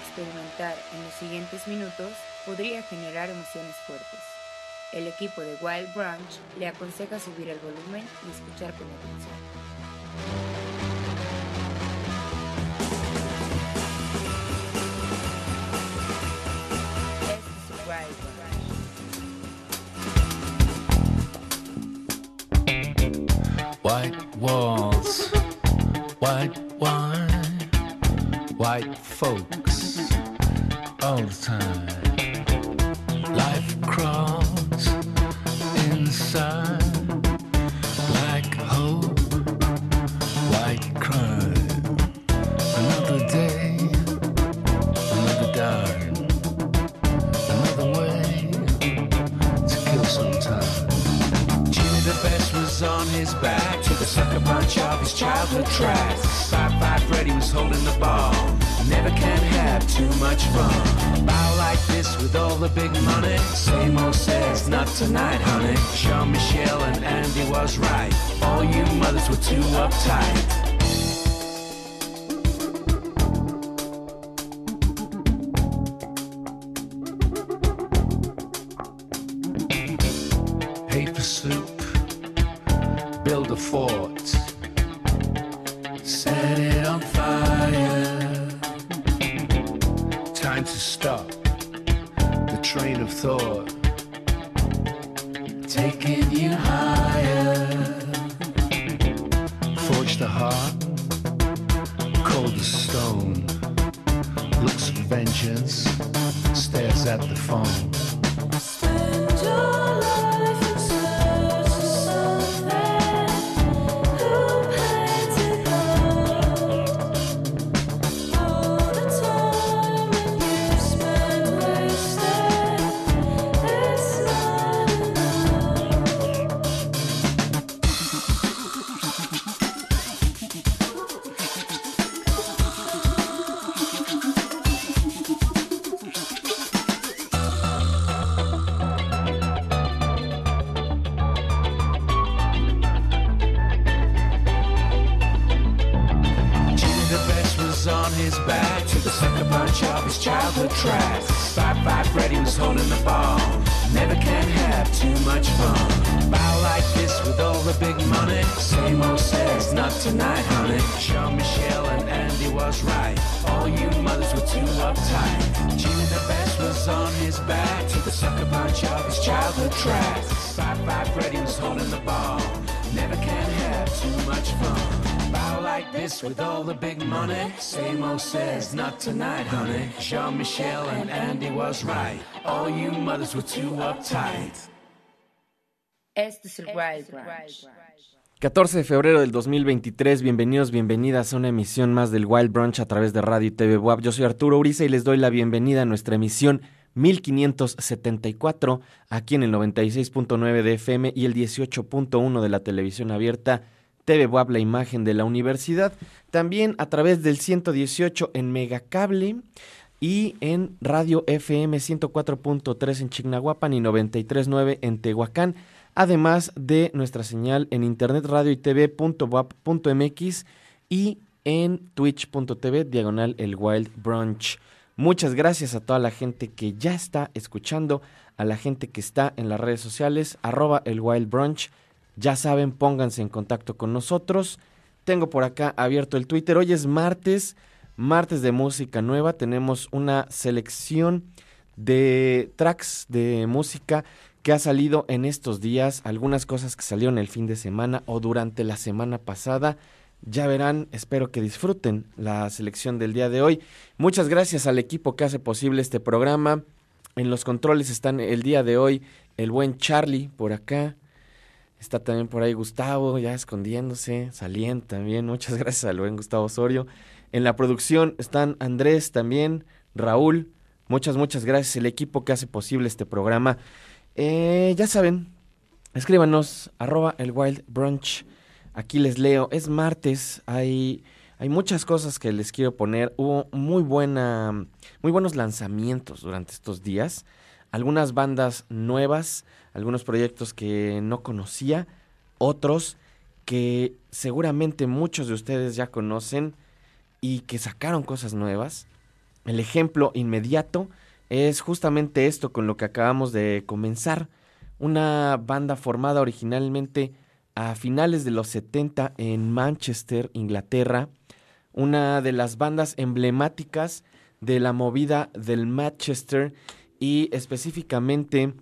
experimentar en los siguientes minutos podría generar emociones fuertes. El equipo de Wild Branch le aconseja subir el volumen y escuchar con atención. White walls, white wine, white folks, all the time. Life crawls inside, black hope, white crime. Another day, another dime, another way to kill some time. Jimmy the best was on his back to the sucker punch of his childhood tracks. Five was holding the ball. Never can have too much fun. Bow like this with all the big money. Same old says, not tonight, honey. Jean Michel and Andy was right. All you mothers were too uptight. Says, not tonight, honey. Jean Michel and Andy was right. All you mothers were too uptight. Este es el Wild Branch. 14 de febrero del 2023, bienvenidos, bienvenidas a una emisión más del Wild Brunch a través de Radio y TV WAP. Yo soy Arturo Uriza y les doy la bienvenida a nuestra emisión 1574 aquí en el 96.9 de FM y el 18.1 de la televisión abierta TV WAP, la imagen de la universidad. También a través del 118 en Megacable y en Radio FM 104.3 en Chignahuapan y 93.9 en Tehuacán además de nuestra señal en internet radio y y en twitch.tv diagonal el Wild Brunch. Muchas gracias a toda la gente que ya está escuchando, a la gente que está en las redes sociales, arroba el Wild Brunch. Ya saben, pónganse en contacto con nosotros. Tengo por acá abierto el Twitter. Hoy es martes, martes de música nueva. Tenemos una selección de tracks de música que ha salido en estos días, algunas cosas que salieron el fin de semana o durante la semana pasada. Ya verán, espero que disfruten la selección del día de hoy. Muchas gracias al equipo que hace posible este programa. En los controles están el día de hoy el buen Charlie por acá. Está también por ahí Gustavo, ya escondiéndose, saliendo también. Muchas gracias al buen Gustavo Osorio. En la producción están Andrés también, Raúl. Muchas, muchas gracias. El equipo que hace posible este programa. Eh, ya saben, escríbanos, arroba el Wild Brunch. Aquí les leo. Es martes, hay, hay muchas cosas que les quiero poner. Hubo muy, buena, muy buenos lanzamientos durante estos días. Algunas bandas nuevas, algunos proyectos que no conocía, otros que seguramente muchos de ustedes ya conocen y que sacaron cosas nuevas. el ejemplo inmediato es justamente esto con lo que acabamos de comenzar. Una banda formada originalmente a finales de los 70 en Manchester, Inglaterra. Una de las bandas emblemáticas de la movida del Manchester y específicamente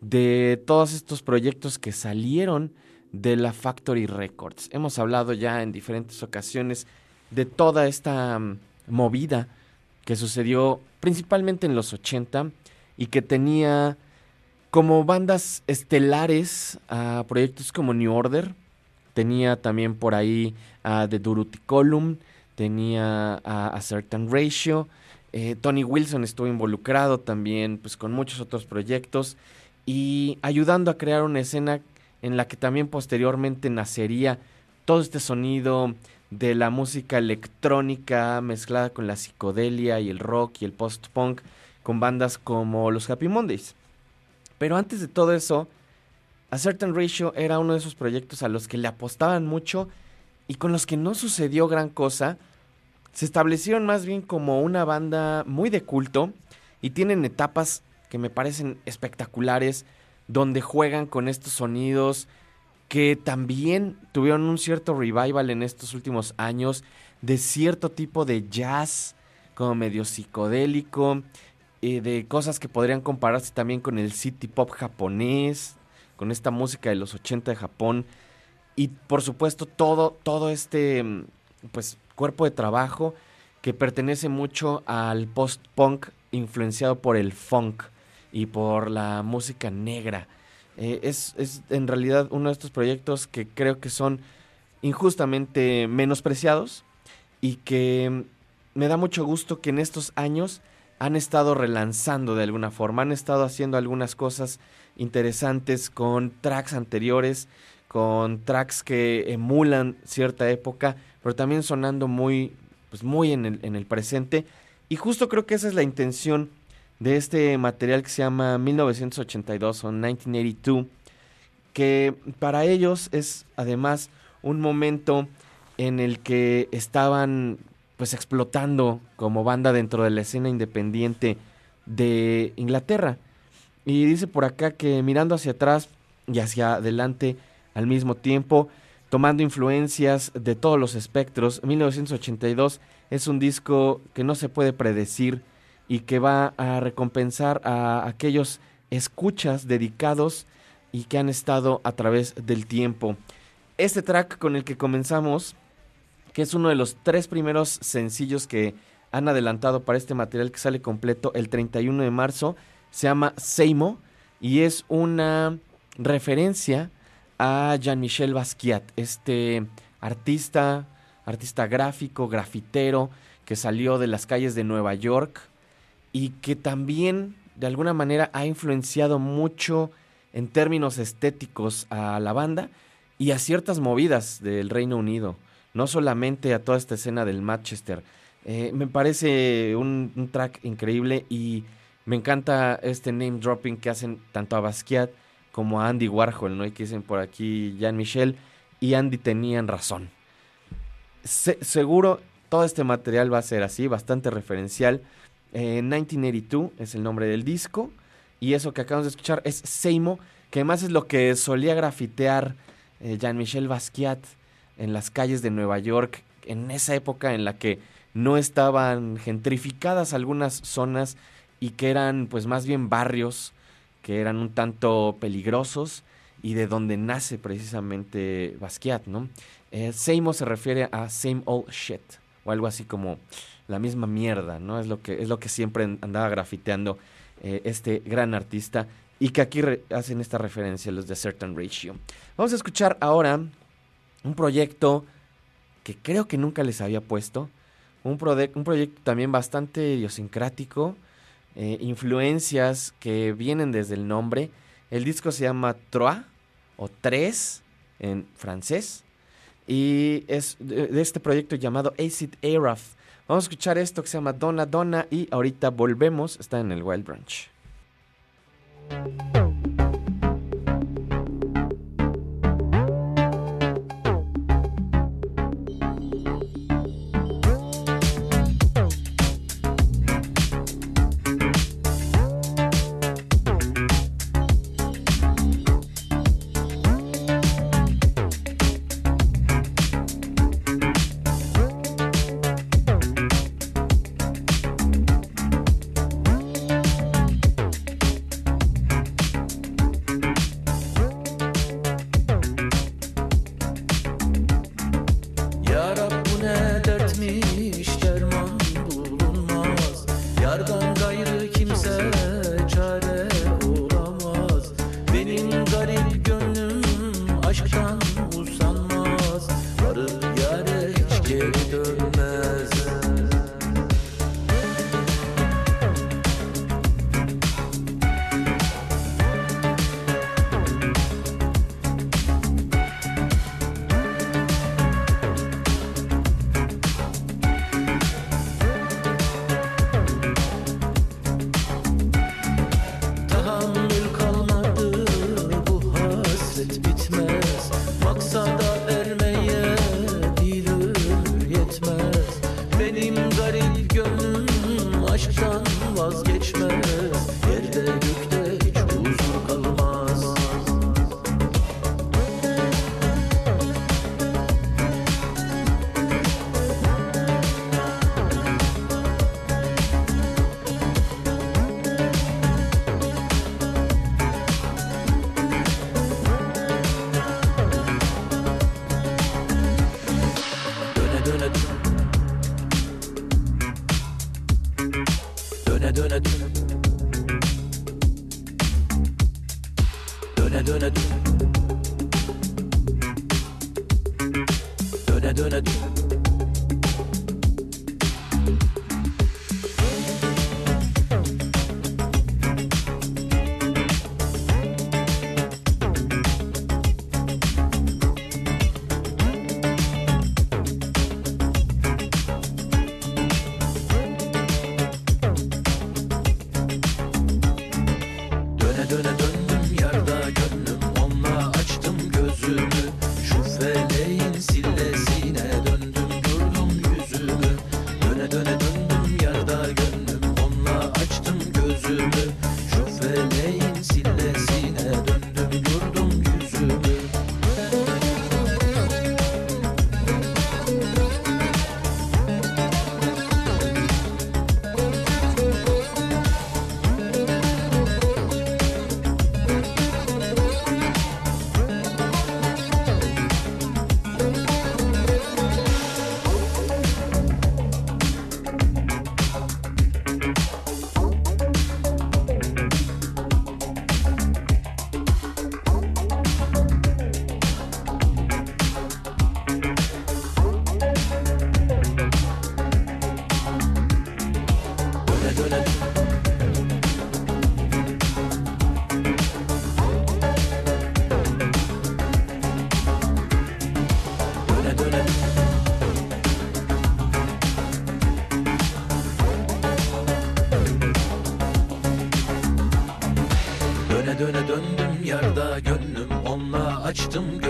de todos estos proyectos que salieron de la Factory Records. Hemos hablado ya en diferentes ocasiones de toda esta mm, movida que sucedió principalmente en los 80 y que tenía como bandas estelares a proyectos como New Order, tenía también por ahí a The Durutti Column, tenía a Certain Ratio, eh, Tony Wilson estuvo involucrado también pues con muchos otros proyectos y ayudando a crear una escena en la que también posteriormente nacería todo este sonido de la música electrónica mezclada con la psicodelia y el rock y el post-punk con bandas como los Happy Mondays. Pero antes de todo eso, A Certain Ratio era uno de esos proyectos a los que le apostaban mucho y con los que no sucedió gran cosa. Se establecieron más bien como una banda muy de culto y tienen etapas que me parecen espectaculares donde juegan con estos sonidos que también tuvieron un cierto revival en estos últimos años de cierto tipo de jazz como medio psicodélico, eh, de cosas que podrían compararse también con el city pop japonés, con esta música de los 80 de Japón. Y por supuesto todo todo este mm, pues cuerpo de trabajo que pertenece mucho al post-punk influenciado por el funk y por la música negra. Eh, es, es en realidad uno de estos proyectos que creo que son injustamente menospreciados y que mm, me da mucho gusto que en estos años han estado relanzando de alguna forma, han estado haciendo algunas cosas interesantes con tracks anteriores, con tracks que emulan cierta época, pero también sonando muy, pues muy en el, en el presente. Y justo creo que esa es la intención de este material que se llama 1982 o 1982, que para ellos es además un momento en el que estaban pues explotando como banda dentro de la escena independiente de Inglaterra. Y dice por acá que mirando hacia atrás y hacia adelante al mismo tiempo, tomando influencias de todos los espectros, 1982 es un disco que no se puede predecir y que va a recompensar a aquellos escuchas dedicados y que han estado a través del tiempo. Este track con el que comenzamos, que es uno de los tres primeros sencillos que han adelantado para este material que sale completo el 31 de marzo, se llama Seimo y es una referencia a Jean-Michel Basquiat, este artista, artista gráfico, grafitero, que salió de las calles de Nueva York y que también de alguna manera ha influenciado mucho en términos estéticos a la banda y a ciertas movidas del Reino Unido, no solamente a toda esta escena del Manchester. Eh, me parece un, un track increíble y me encanta este name dropping que hacen tanto a Basquiat como a Andy Warhol, ¿no? Y que dicen por aquí Jean Michel y Andy tenían razón. Se- seguro todo este material va a ser así, bastante referencial. Eh, 1982 es el nombre del disco y eso que acabamos de escuchar es Seimo, que además es lo que solía grafitear eh, Jean-Michel Basquiat en las calles de Nueva York en esa época en la que no estaban gentrificadas algunas zonas y que eran pues más bien barrios que eran un tanto peligrosos y de donde nace precisamente Basquiat, ¿no? Eh, se refiere a same old shit o algo así como la misma mierda, ¿no? Es lo que, es lo que siempre andaba grafiteando eh, este gran artista y que aquí hacen esta referencia los de Certain Ratio. Vamos a escuchar ahora un proyecto que creo que nunca les había puesto, un, un proyecto también bastante idiosincrático, eh, influencias que vienen desde el nombre. El disco se llama Trois o Tres en francés y es de, este proyecto llamado Acid Araf. Vamos a escuchar esto que se llama Donna Donna y ahorita volvemos, está en el Wild Branch.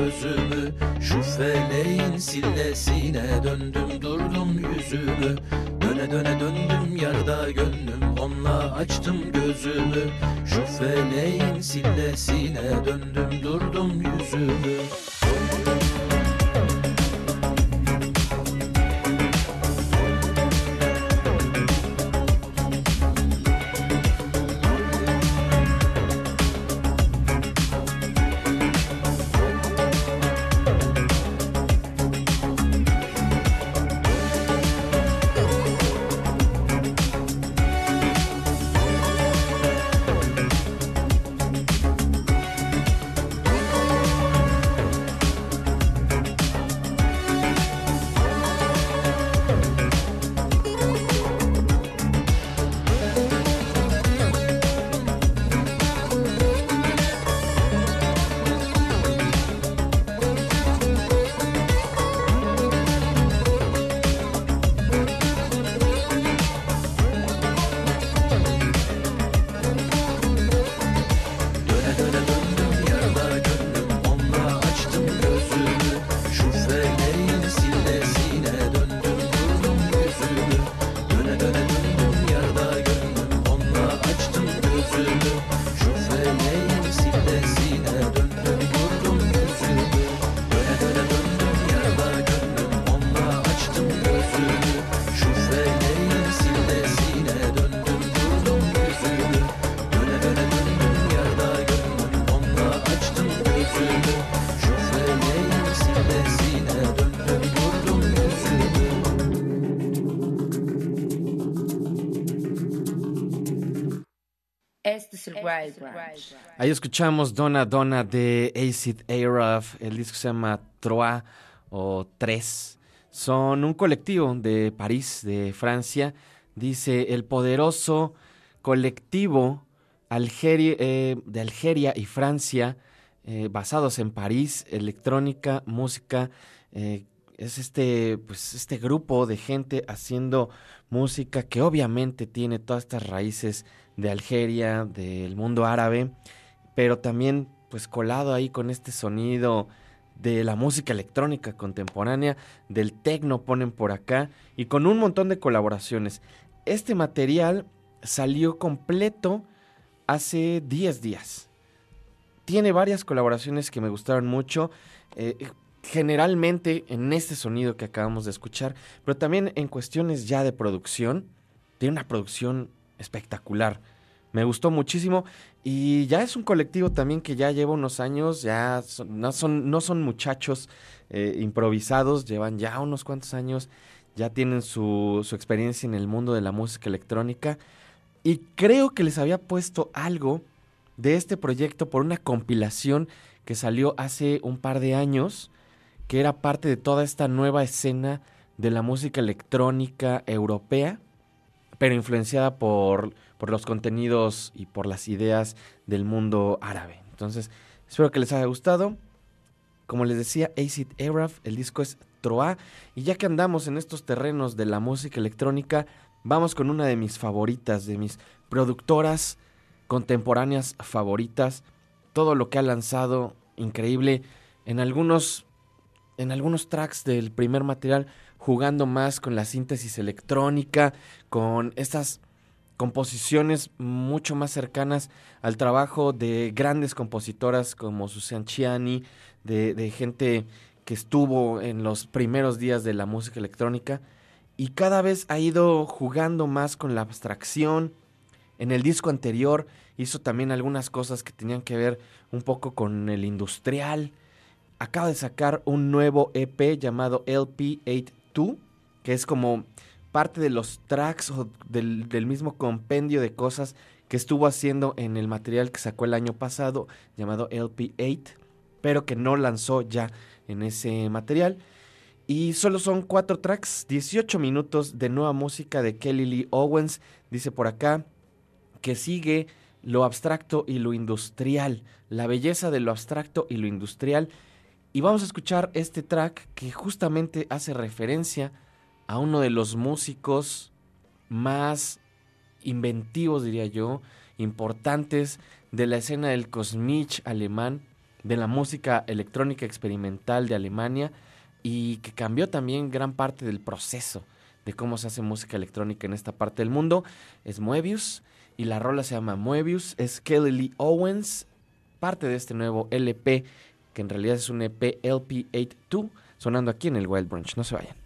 Gözümü Şu feleğin sillesine döndüm Wild. Ahí escuchamos Donna Donna de Acid Araf. El disco se llama Trois o Tres. Son un colectivo de París, de Francia. Dice el poderoso colectivo Algeria- eh, de Algeria y Francia, eh, basados en París, electrónica, música. eh, es este, pues, este grupo de gente haciendo música que obviamente tiene todas estas raíces de Algeria, del mundo árabe, pero también pues colado ahí con este sonido de la música electrónica contemporánea, del techno ponen por acá y con un montón de colaboraciones. Este material salió completo hace 10 días. Tiene varias colaboraciones que me gustaron mucho. eh, generalmente en este sonido que acabamos de escuchar, pero también en cuestiones ya de producción. Tiene una producción espectacular. Me gustó muchísimo. Y ya es un colectivo también que ya lleva unos años, ya no, son, no son muchachos eh, improvisados, llevan ya unos cuantos años, ya tienen su experiencia en el mundo de la música electrónica. Y creo que les había puesto algo de este proyecto por una compilación que salió hace un par de años, que era parte de toda esta nueva escena de la música electrónica europea, pero influenciada por, por los contenidos y por las ideas del mundo árabe. Entonces, espero que les haya gustado. Como les decía, Acid Araf, el disco es Troa. Y ya que andamos en estos terrenos de la música electrónica, vamos con una de mis favoritas, de mis productoras contemporáneas favoritas. Todo lo que ha lanzado, increíble. En algunos, en algunos tracks del primer material, jugando más con la síntesis electrónica, con estas composiciones mucho más cercanas al trabajo de grandes compositoras como Susan Chiani, de, gente que estuvo en los primeros días de la música electrónica y cada vez ha ido jugando más con la abstracción. En el disco anterior hizo también algunas cosas que tenían que ver un poco con el industrial. Acaba de sacar un nuevo EP llamado LP82, que es como parte de los tracks o del, del mismo compendio de cosas que estuvo haciendo en el material que sacó el año pasado llamado LP8, pero que no lanzó ya en ese material. Y solo son cuatro tracks, 18 minutos de nueva música de Kelly Lee Owens. Dice por acá que sigue lo abstracto y lo industrial, la belleza de lo abstracto y lo industrial. Y vamos a escuchar este track que justamente hace referencia a uno de los músicos más inventivos, diría yo, importantes de la escena del Kosmich alemán, de la música electrónica experimental de Alemania y que cambió también gran parte del proceso de cómo se hace música electrónica en esta parte del mundo. Es Moebius y la rola se llama Moebius, es Kelly Lee Owens, parte de este nuevo LP que en realidad es un EP LP82 sonando aquí en el Wild Branch. No se vayan.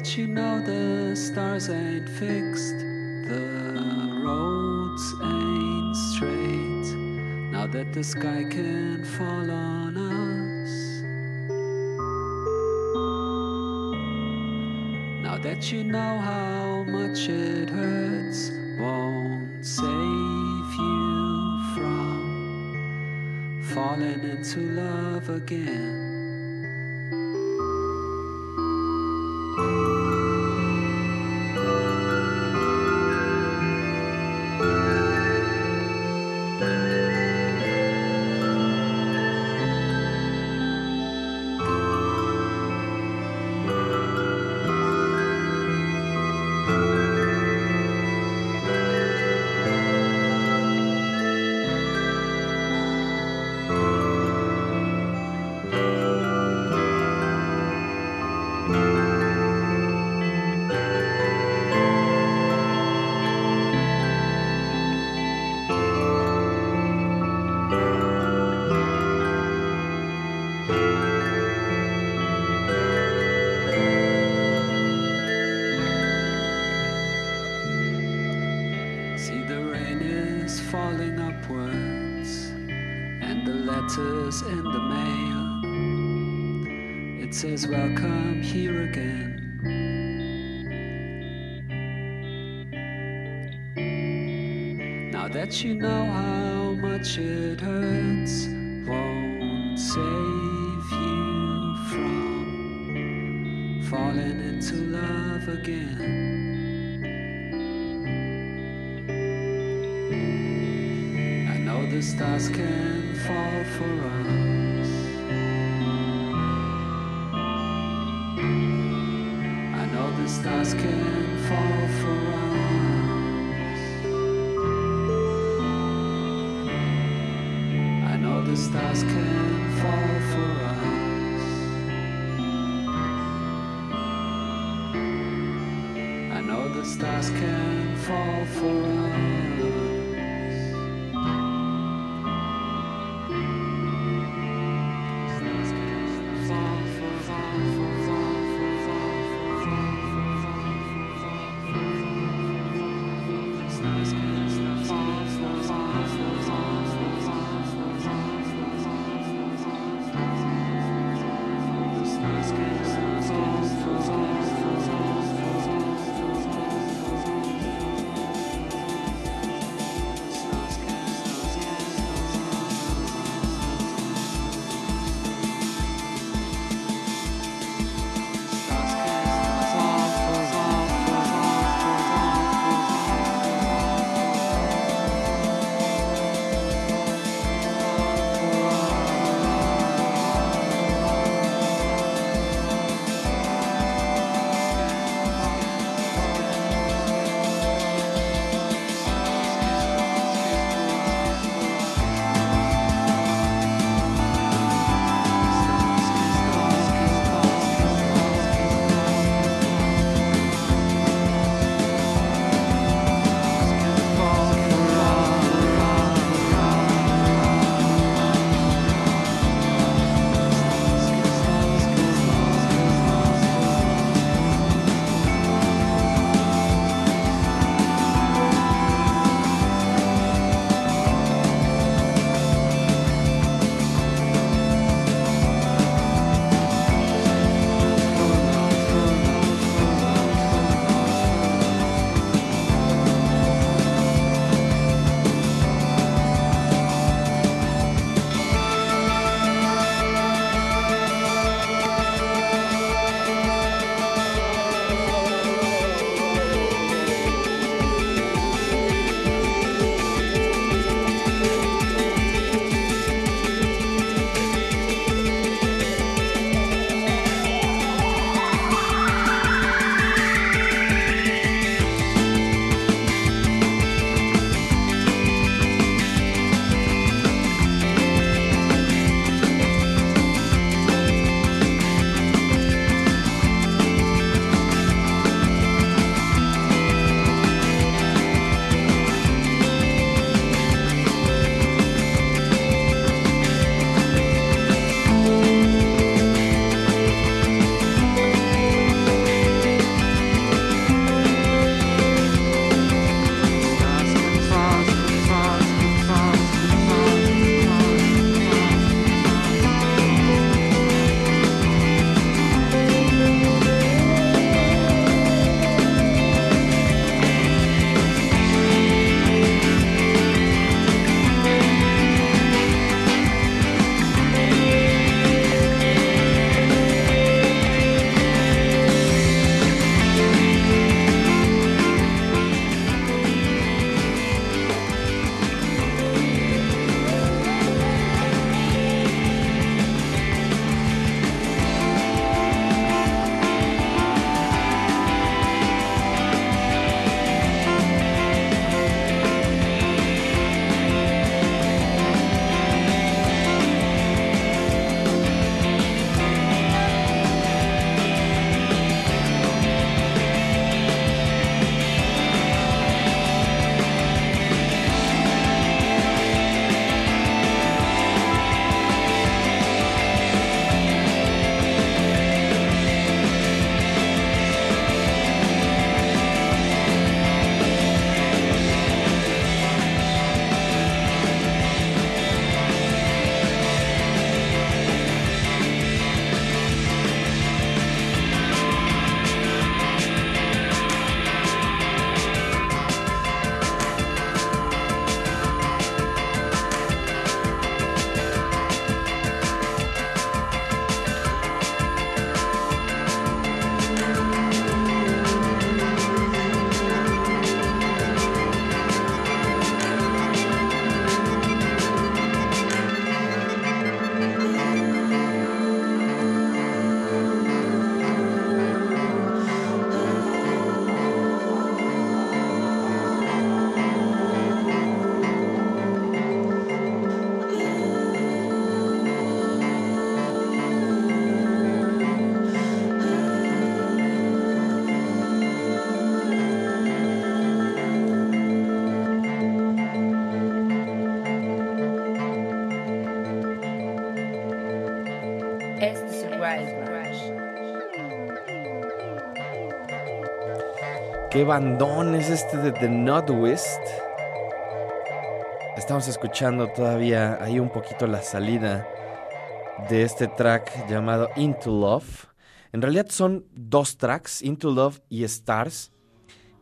That you know the stars ain't fixed, the roads ain't straight. Now that the sky can fall on us. Now that you know how much it hurts, won't save you from falling into love again. Says, Welcome here again. Now that you know how much it hurts, won't save you from falling into love again. I know the stars can fall for us. The stars can fall for us. I know the stars can fall for us. I know the stars can fall for us. Qué bandón es este de The Northwest. Estamos escuchando todavía ahí un poquito la salida de este track llamado Into Love. En realidad son dos tracks, Into Love y Stars,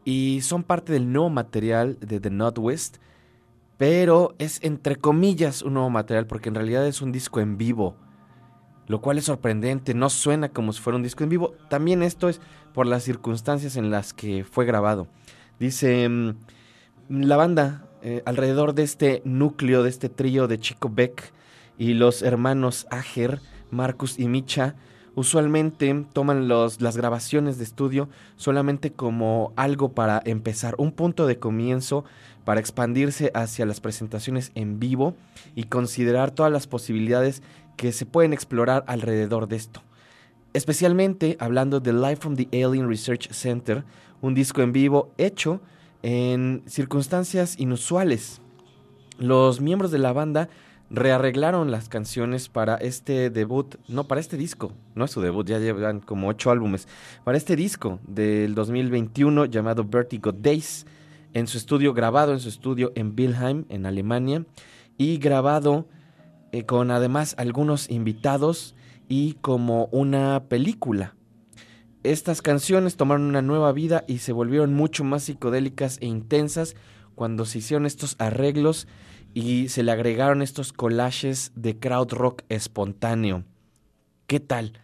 y son parte del nuevo material de The Northwest, pero es entre comillas un nuevo material porque en realidad es un disco en vivo, lo cual es sorprendente, no suena como si fuera un disco en vivo. También esto es por las circunstancias en las que fue grabado. Dice, mm, la banda, eh, alrededor de este núcleo, de este trío de Chico Beck y los hermanos Ager, Marcus y Micha, usualmente toman los, las grabaciones de estudio solamente como algo para empezar, un punto de comienzo para expandirse hacia las presentaciones en vivo y considerar todas las posibilidades que se pueden explorar alrededor de esto. Especialmente hablando de Live from the Alien Research Center, un disco en vivo hecho en circunstancias inusuales. Los miembros de la banda rearreglaron las canciones para este debut, no, para este disco, no es su debut, ya llevan como ocho álbumes, para este disco del 2021 llamado Vertigo Days, en su estudio, grabado en su estudio en Wilhelm, en Alemania, y grabado eh, con además algunos invitados y como una película. Estas canciones tomaron una nueva vida y se volvieron mucho más psicodélicas e intensas cuando se hicieron estos arreglos y se le agregaron estos collages de crowd rock espontáneo. ¿Qué tal?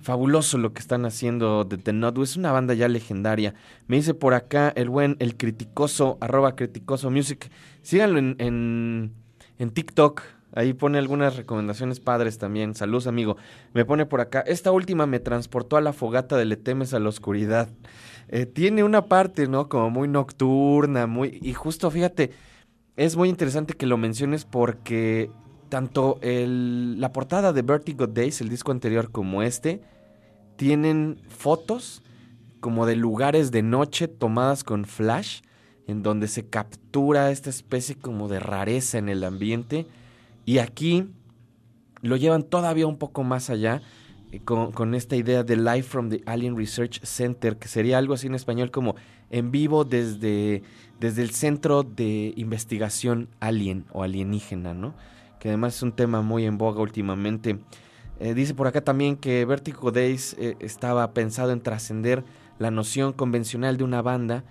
Fabuloso lo que están haciendo de The Nut. Es una banda ya legendaria. Me dice por acá el buen, el criticoso, arroba criticoso music. Síganlo en, en, en TikTok. Ahí pone algunas recomendaciones padres también. Saludos, amigo. Me pone por acá. Esta última me transportó a la fogata de Le temes a la oscuridad. Eh, tiene una parte, ¿no? Como muy nocturna, muy. Y justo fíjate, es muy interesante que lo menciones porque tanto la portada de Vertigo Days, el disco anterior, como este, tienen fotos como de lugares de noche tomadas con flash, en donde se captura esta especie como de rareza en el ambiente. Y aquí lo llevan todavía un poco más allá eh, con, esta idea de Live from the Alien Research Center, que sería algo así en español como en vivo desde, desde el Centro de Investigación Alien o Alienígena, ¿no? Que además es un tema muy en boga últimamente. Eh, dice por acá también que Vertigo Days eh, estaba pensado en trascender la noción convencional de una banda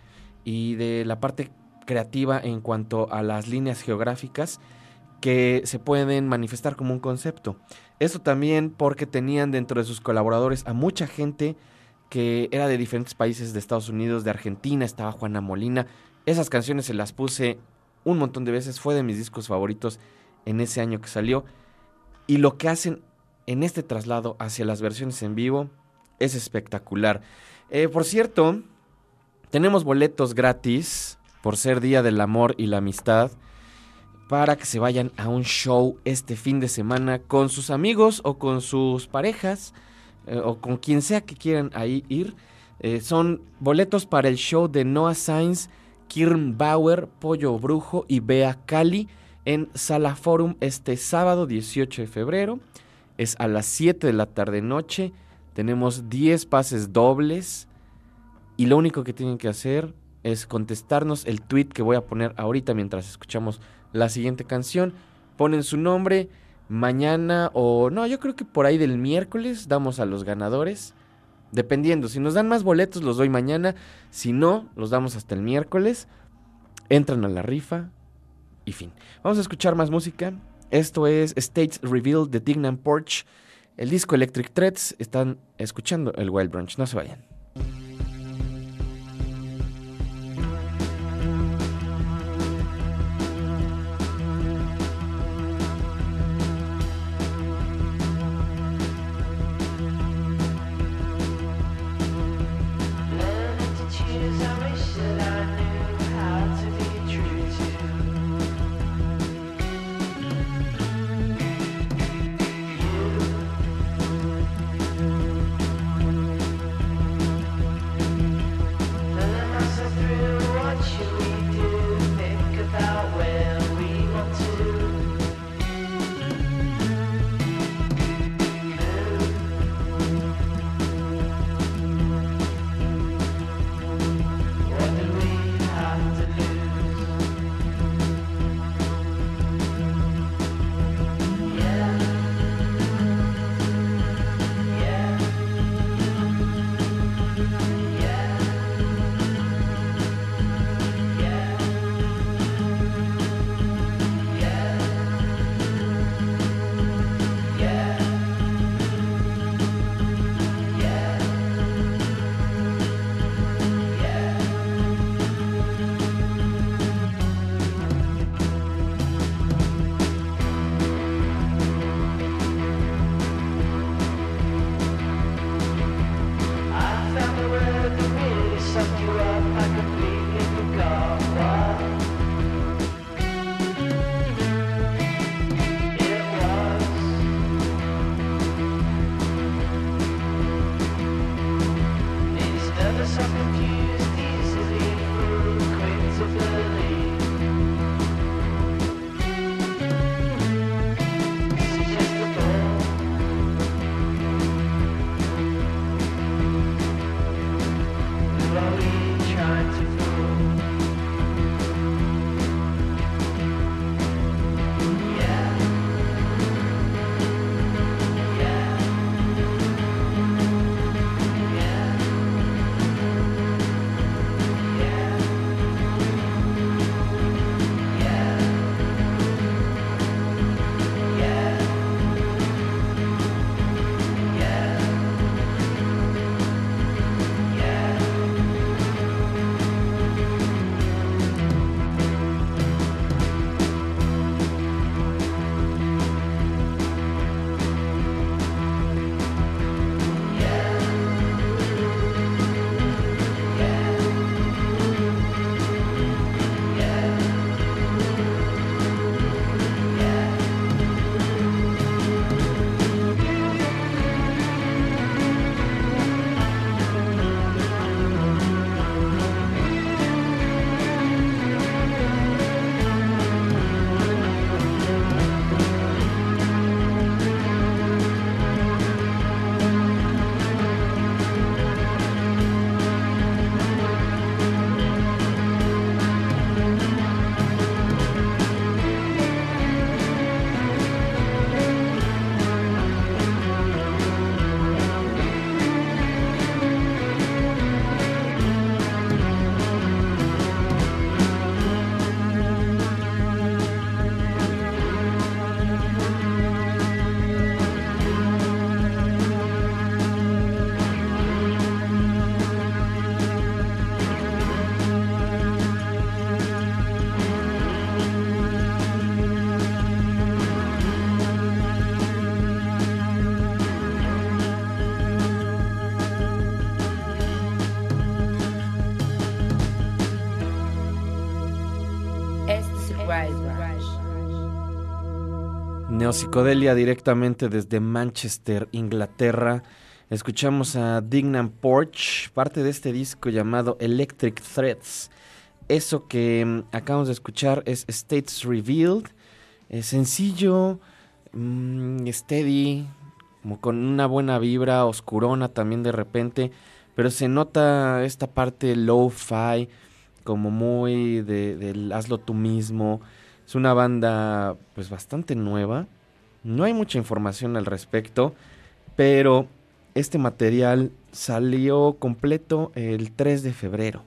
y de la parte creativa en cuanto a las líneas geográficas que se pueden manifestar como un concepto. Eso también porque tenían dentro de sus colaboradores a mucha gente que era de diferentes países de Estados Unidos, de Argentina, estaba Juana Molina. Esas canciones se las puse un montón de veces, fue de mis discos favoritos en ese año que salió. Y lo que hacen en este traslado hacia las versiones en vivo es espectacular. Eh, por cierto, tenemos boletos gratis por ser Día del Amor y la Amistad para que se vayan a un show este fin de semana con sus amigos o con sus parejas eh, o con quien sea que quieran ahí ir. Eh, son boletos para el show de Noah Sainz, Kirn Bauer, Pollo Brujo y Bea Cali en Sala Forum este sábado 18 de febrero. Es a las 7 de la tarde noche. Tenemos 10 pases dobles. Y lo único que tienen que hacer es contestarnos el tweet que voy a poner ahorita mientras escuchamos la siguiente canción. Ponen su nombre. Mañana o no, yo creo que por ahí del miércoles damos a los ganadores. Dependiendo, si nos dan más boletos los doy mañana. Si no, los damos hasta el miércoles. Entran a la rifa. Y fin. Vamos a escuchar más música. Esto es States Revealed de Dignan Porch. El disco Electric Threads. Están escuchando el Wild Brunch. No se vayan. Neopsicodelia directamente desde Manchester, Inglaterra. Escuchamos a Dignam Porch, parte de este disco llamado Electric Threads. Eso que mm, acabamos de escuchar es States Revealed. Es sencillo, mm, steady, como con una buena vibra, oscurona también de repente. Pero se nota esta parte low-fi, como muy de, hazlo tú mismo. Es una banda pues bastante nueva. No hay mucha información al respecto, pero este material salió completo el 3 de febrero.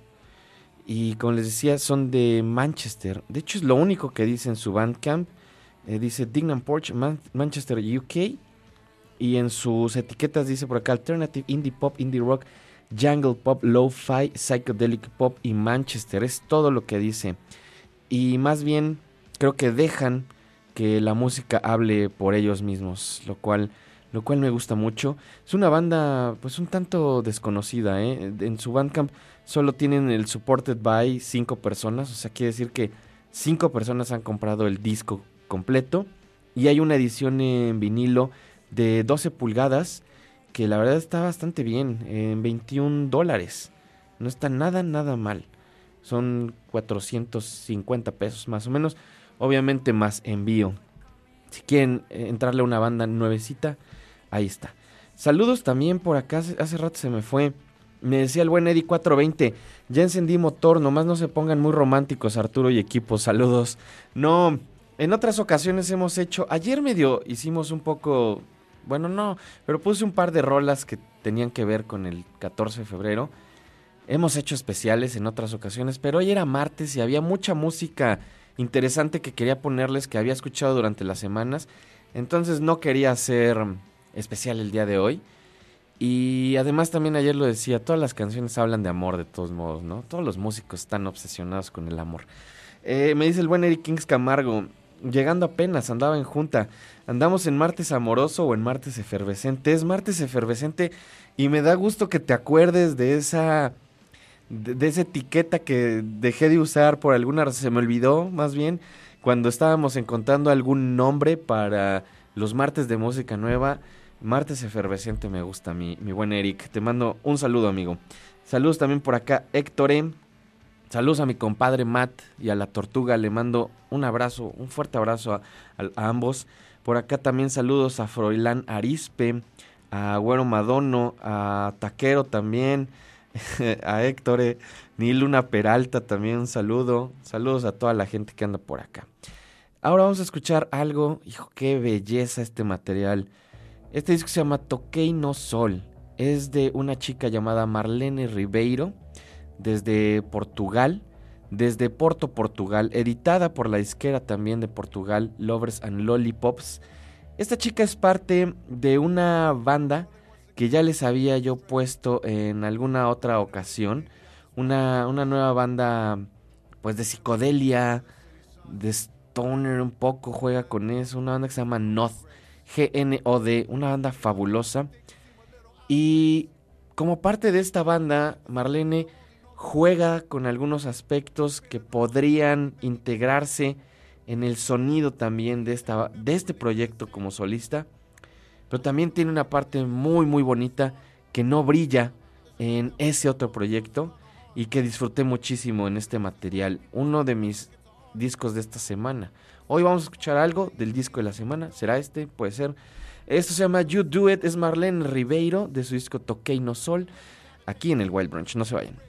Y como les decía, son de Manchester. De hecho, es lo único que dice en su Bandcamp. Eh, dice Dignam Porch, Man- Manchester, UK. Y en sus etiquetas dice por acá Alternative, Indie Pop, Indie Rock, Jungle Pop, Lo-Fi, Psychedelic Pop y Manchester. Es todo lo que dice. Y más bien creo que dejan que la música hable por ellos mismos, lo cual, lo cual me gusta mucho. Es una banda pues un tanto desconocida, ¿eh? En su Bandcamp solo tienen el supported by cinco personas, o sea, quiere decir que cinco personas han comprado el disco completo y hay una edición en vinilo de 12 pulgadas que la verdad está bastante bien, en 21 dólares. No está nada, nada mal. Son 450 pesos más o menos. Obviamente más envío. Si quieren eh, entrarle a una banda nuevecita, ahí está. Saludos también por acá. Hace, rato se me fue. Me decía el buen Eddie 420. Ya encendí motor. Nomás no se pongan muy románticos, Arturo y equipo. Saludos. No. En otras ocasiones hemos hecho. Ayer medio hicimos un poco. Bueno, no. Pero puse un par de rolas que tenían que ver con el 14 de febrero. Hemos hecho especiales en otras ocasiones, pero hoy era martes y había mucha música interesante que quería ponerles que había escuchado durante las semanas. Entonces no quería hacer especial el día de hoy. Y además también ayer lo decía, todas las canciones hablan de amor de todos modos, ¿no? Todos los músicos están obsesionados con el amor. Eh, me dice el buen Eric Kings Camargo, llegando apenas, andaba en junta. Andamos en martes amoroso o en martes efervescente. Es martes efervescente y me da gusto que te acuerdes de esa de, esa etiqueta que dejé de usar por alguna razón, se me olvidó más bien cuando estábamos encontrando algún nombre para los martes de música nueva. Martes efervescente me gusta, mi, mi buen Eric. Te mando un saludo, amigo. Saludos también por acá, Héctor M. Saludos a mi compadre Matt y a la tortuga. Le mando un abrazo, un fuerte abrazo a ambos. Por acá también saludos a Froilán Arispe, a Güero Madono, a Taquero también, a Héctor, eh, Ni Luna Peralta también un saludo. Saludos a toda la gente que anda por acá. Ahora vamos a escuchar algo. Hijo, qué belleza este material. Este disco se llama Toquei no Sol. Es de una chica llamada Marlene Ribeiro, desde Portugal, desde Porto, Portugal, editada por la disquera también de Portugal, Lovers and Lollipops. Esta chica es parte de una banda que ya les había yo puesto en alguna otra ocasión. Una, una nueva banda, pues de psicodelia, de stoner un poco, juega con eso. Una banda que se llama Noth, G-N-O-D, una banda fabulosa. Y como parte de esta banda, Marlene juega con algunos aspectos que podrían integrarse en el sonido también de, esta, de este proyecto como solista. Pero también tiene una parte muy muy bonita que no brilla en ese otro proyecto y que disfruté muchísimo en este material. Uno de mis discos de esta semana. Hoy vamos a escuchar algo del disco de la semana. ¿Será este? Puede ser. Esto se llama You Do It. Es Marlene Ribeiro de su disco Toquei no Sol. Aquí en el Wild Brunch. No se vayan.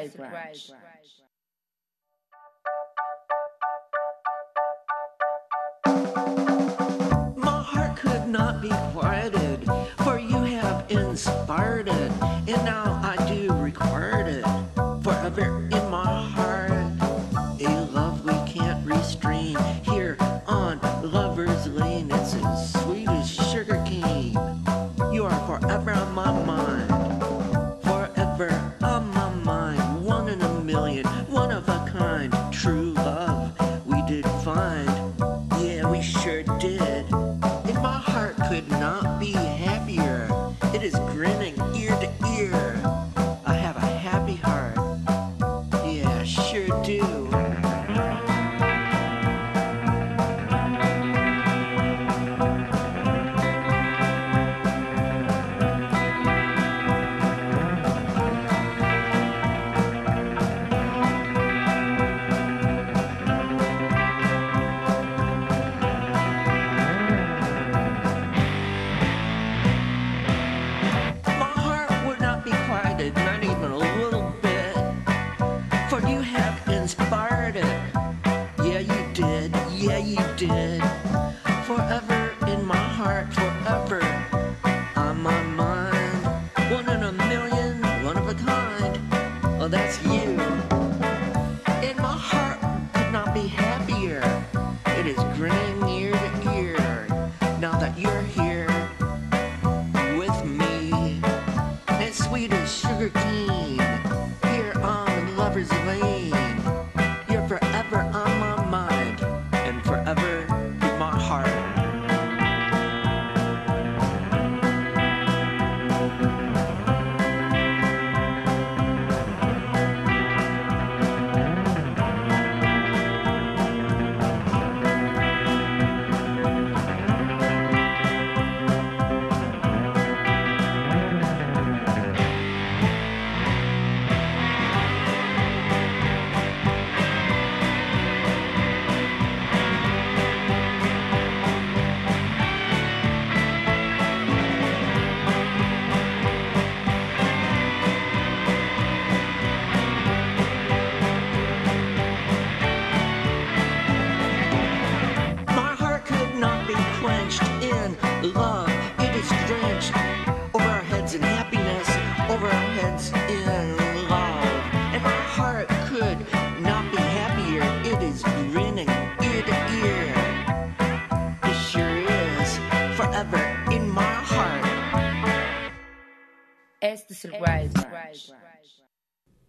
Este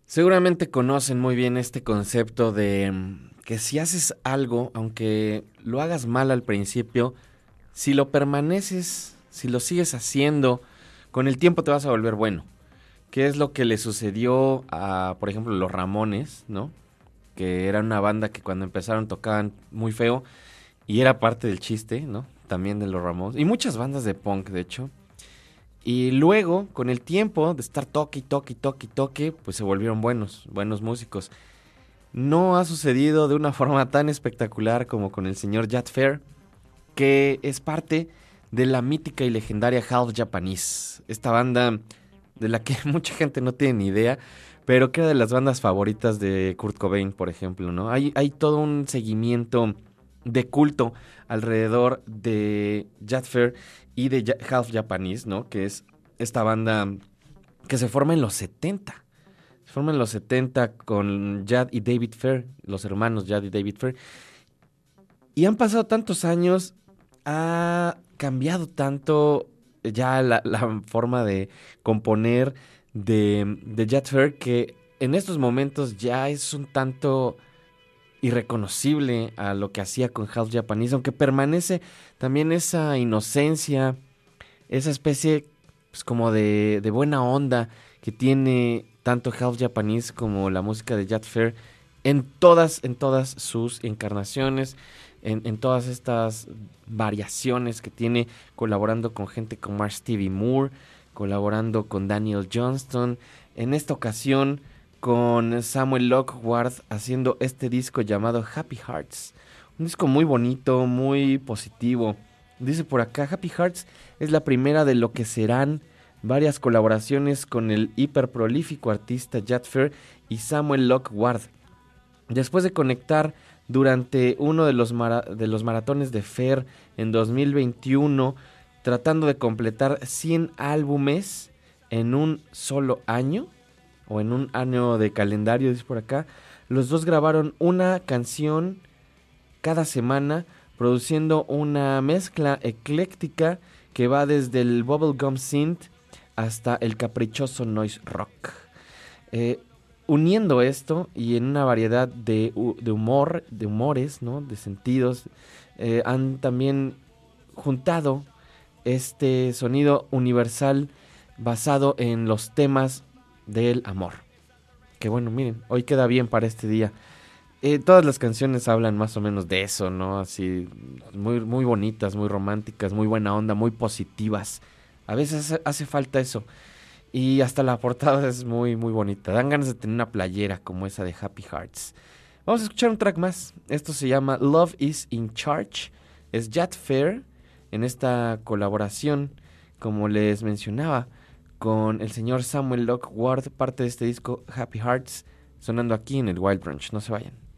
Seguramente conocen muy bien este concepto de mm, que si haces algo, aunque lo hagas mal al principio, si lo permaneces, si lo sigues haciendo, con el tiempo te vas a volver bueno. ¿Qué es lo que le sucedió a, por ejemplo, los Ramones, ¿no? Que era una banda que cuando empezaron tocaban muy feo y era parte del chiste, ¿no? También de los Ramones. Y muchas bandas de punk, de hecho. Y luego, con el tiempo de estar toque toque toque toque, pues se volvieron buenos, buenos músicos. No ha sucedido de una forma tan espectacular como con el señor Jat Fair, que es parte de la mítica y legendaria Half Japanese. Esta banda de la que mucha gente no tiene ni idea, pero que era de las bandas favoritas de Kurt Cobain, por ejemplo, ¿no? Hay, hay todo un seguimiento de culto alrededor de Jat Fair y de Half Japanese, ¿no? Que es esta banda que se forma en los 70. Se forma en los 70 con Jad y David Fair, los hermanos Jad y David Fair. Y han pasado tantos años, ha cambiado tanto ya la, la forma de componer de, de Jad Fair que en estos momentos ya es un tanto irreconocible a lo que hacía con House Japanese, aunque permanece también esa inocencia, esa especie pues, como de, de buena onda que tiene tanto House Japanese como la música de Jad Fair en todas, en todas sus encarnaciones, en, todas estas variaciones que tiene colaborando con gente como Stevie Moore, colaborando con Daniel Johnston, en esta ocasión con Samuel Lockward haciendo este disco llamado Happy Hearts. Un disco muy bonito, muy positivo. Dice por acá, Happy Hearts es la primera de lo que serán varias colaboraciones con el hiperprolífico artista Jad Fair y Samuel Lockward. Después de conectar durante uno de los, de los maratones de Fair en 2021, tratando de completar 100 álbumes en un solo año, o en un año de calendario, dice por acá, los dos grabaron una canción cada semana, produciendo una mezcla ecléctica que va desde el bubblegum synth hasta el caprichoso noise rock. Eh, uniendo esto y en una variedad de, hu- de humor, de humores, ¿no? de sentidos, eh, han también juntado este sonido universal basado en los temas del amor. Que bueno, miren, hoy queda bien para este día. Eh, todas las canciones hablan más o menos de eso, ¿no? Así, muy, muy bonitas, muy románticas, muy buena onda, muy positivas. A veces hace, falta eso. Y hasta la portada es muy, muy bonita. Dan ganas de tener una playera como esa de Happy Hearts. Vamos a escuchar un track más. Esto se llama Love is in Charge. Es Jad Fair en esta colaboración, como les mencionaba, con el señor Samuel Lockward, parte de este disco Happy Hearts, sonando aquí en el Wild Branch. No se vayan.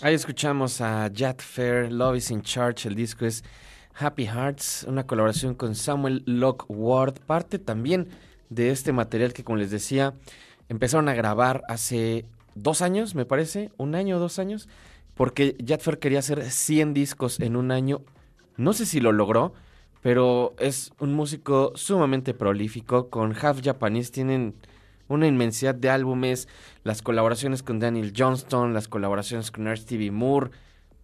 Ahí escuchamos a Jet Fair, Love is in Charge, el disco es Happy Hearts, una colaboración con Samuel Lockward, parte también de este material que como les decía, empezaron a grabar hace dos años, me parece, un año o dos años, porque Jet Fair quería hacer 100 discos en un año, no sé si lo logró, pero es un músico sumamente prolífico, con Half Japanese tienen una inmensidad de álbumes, las colaboraciones con Daniel Johnston, las colaboraciones con Ernst TV Moore,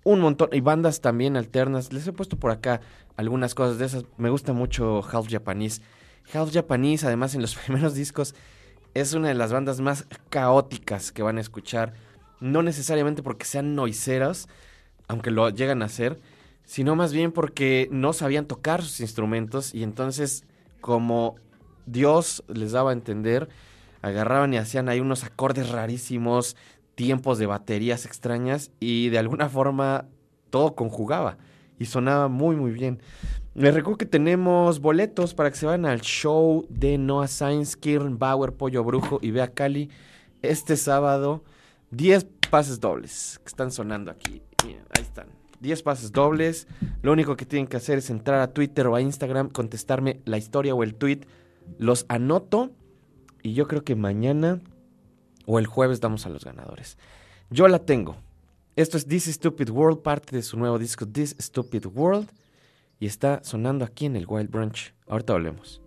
un montón, y bandas también alternas. Les he puesto por acá algunas cosas de esas. Me gusta mucho Half Japanese. Half Japanese, además, en los primeros discos, es una de las bandas más caóticas que van a escuchar. No necesariamente porque sean noiseros, aunque lo llegan a hacer, sino más bien porque no sabían tocar sus instrumentos y entonces, como Dios les daba a entender, agarraban y hacían ahí unos acordes rarísimos, tiempos de baterías extrañas y de alguna forma todo conjugaba y sonaba muy muy bien. Les recuerdo que tenemos boletos para que se vayan al show de Noah Sainz, Kirn Bauer, Pollo Brujo y Bea Cali este sábado. 10 pases dobles que están sonando aquí. Ahí están. 10 pases dobles. Lo único que tienen que hacer es entrar a Twitter o a Instagram, contestarme la historia o el tweet. Los anoto y yo creo que mañana o el jueves damos a los ganadores. Yo la tengo. Esto es This Stupid World, parte de su nuevo disco This Stupid World. Y está sonando aquí en el Wild Brunch. Ahorita volvemos.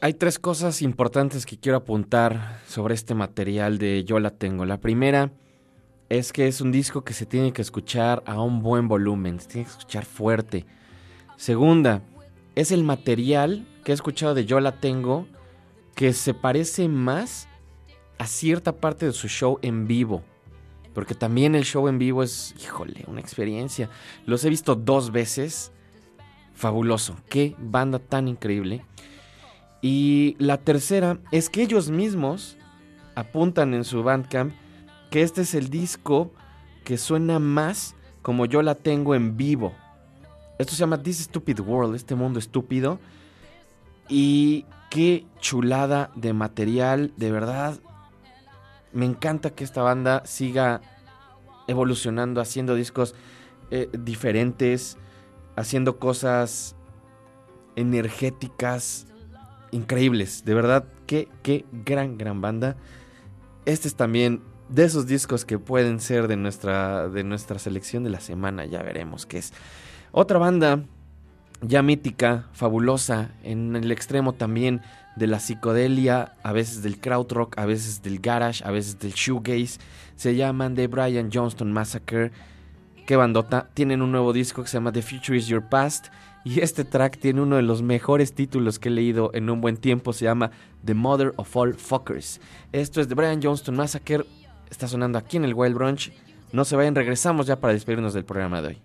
Hay tres cosas importantes que quiero apuntar sobre este material de Yo la tengo. La primera es que es un disco que se tiene que escuchar a un buen volumen, se tiene que escuchar fuerte. Segunda, es el material que he escuchado de Yo la tengo que se parece más a cierta parte de su show en vivo. Porque también el show en vivo es, híjole, una experiencia. Los he visto dos veces. Fabuloso. Qué banda tan increíble. Y la tercera es que ellos mismos apuntan en su Bandcamp que este es el disco que suena más como yo la tengo en vivo. Esto se llama This Stupid World, este mundo estúpido. Y qué chulada de material, de verdad. Me encanta que esta banda siga evolucionando, haciendo discos eh, diferentes, haciendo cosas energéticas, increíbles. De verdad, qué, qué gran, gran banda. Este es también de esos discos que pueden ser de nuestra, de nuestra selección de la semana. Ya veremos qué es. Otra banda ya mítica, fabulosa, en el extremo también de la psicodelia, a veces del krautrock, a veces del garage, a veces del shoegaze. Se llaman The Brian Johnston Massacre. Qué bandota. Tienen un nuevo disco que se llama The Future Is Your Past. Y este track tiene uno de los mejores títulos que he leído en un buen tiempo. Se llama The Mother of All Fuckers. Esto es The Brian Johnston Massacre. Está sonando aquí en el Wild Brunch. No se vayan, regresamos ya para despedirnos del programa de hoy.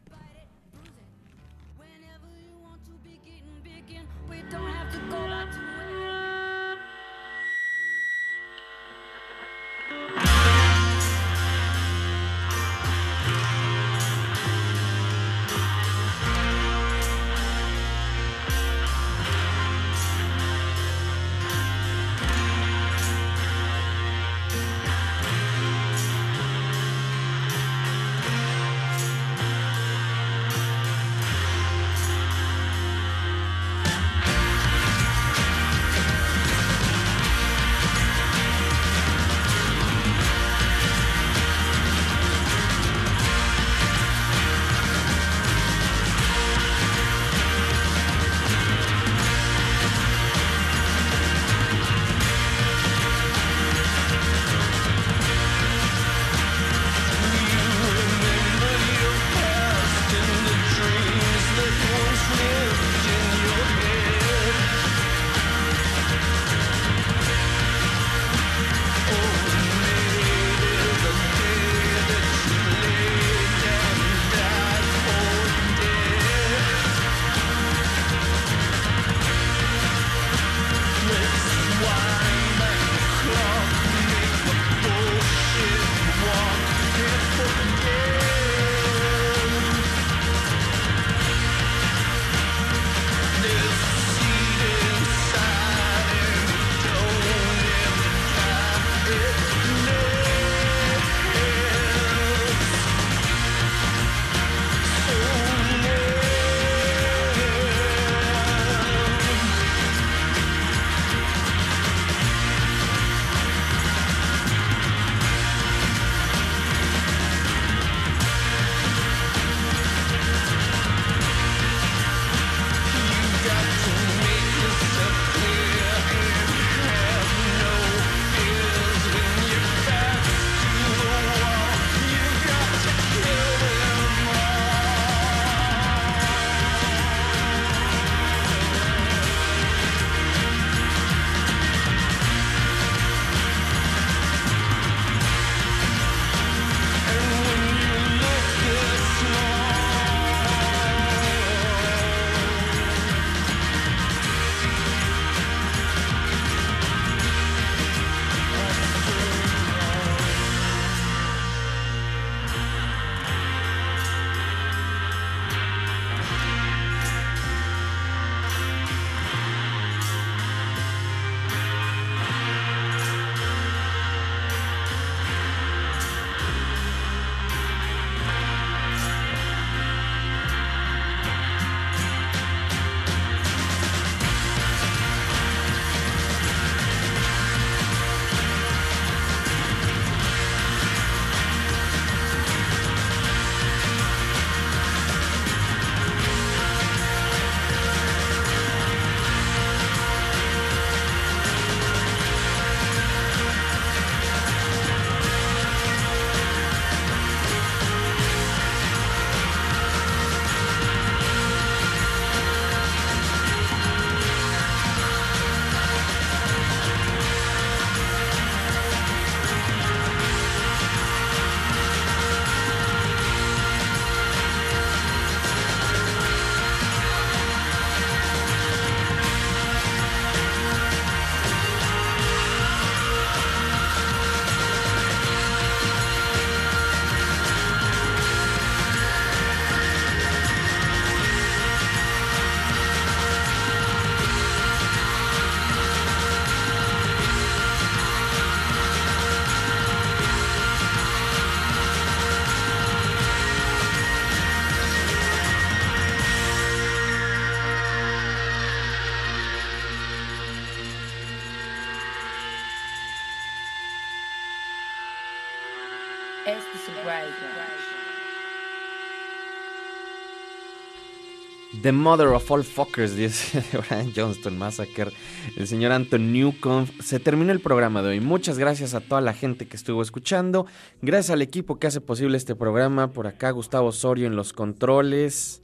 The Mother of All Fuckers, dice Brian Johnston Massacre, el señor Anton Newcomb. Se terminó el programa de hoy. Muchas gracias a toda la gente que estuvo escuchando. Gracias al equipo que hace posible este programa. Por acá Gustavo Osorio en los controles.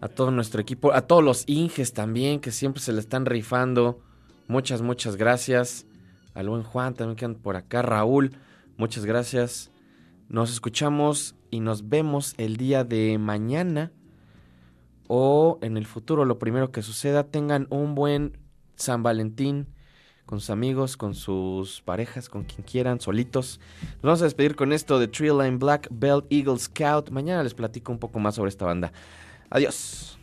A todo nuestro equipo, a todos los Inges también, que siempre se le están rifando. Muchas, muchas gracias. Al buen Juan también que andan por acá. Raúl, muchas gracias. Nos escuchamos y nos vemos el día de mañana o en el futuro, lo primero que suceda, tengan un buen San Valentín con sus amigos, con sus parejas, con quien quieran, solitos. Nos vamos a despedir con esto de Tree Line Black Belt Eagle Scout. Mañana les platico un poco más sobre esta banda. Adiós.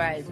Este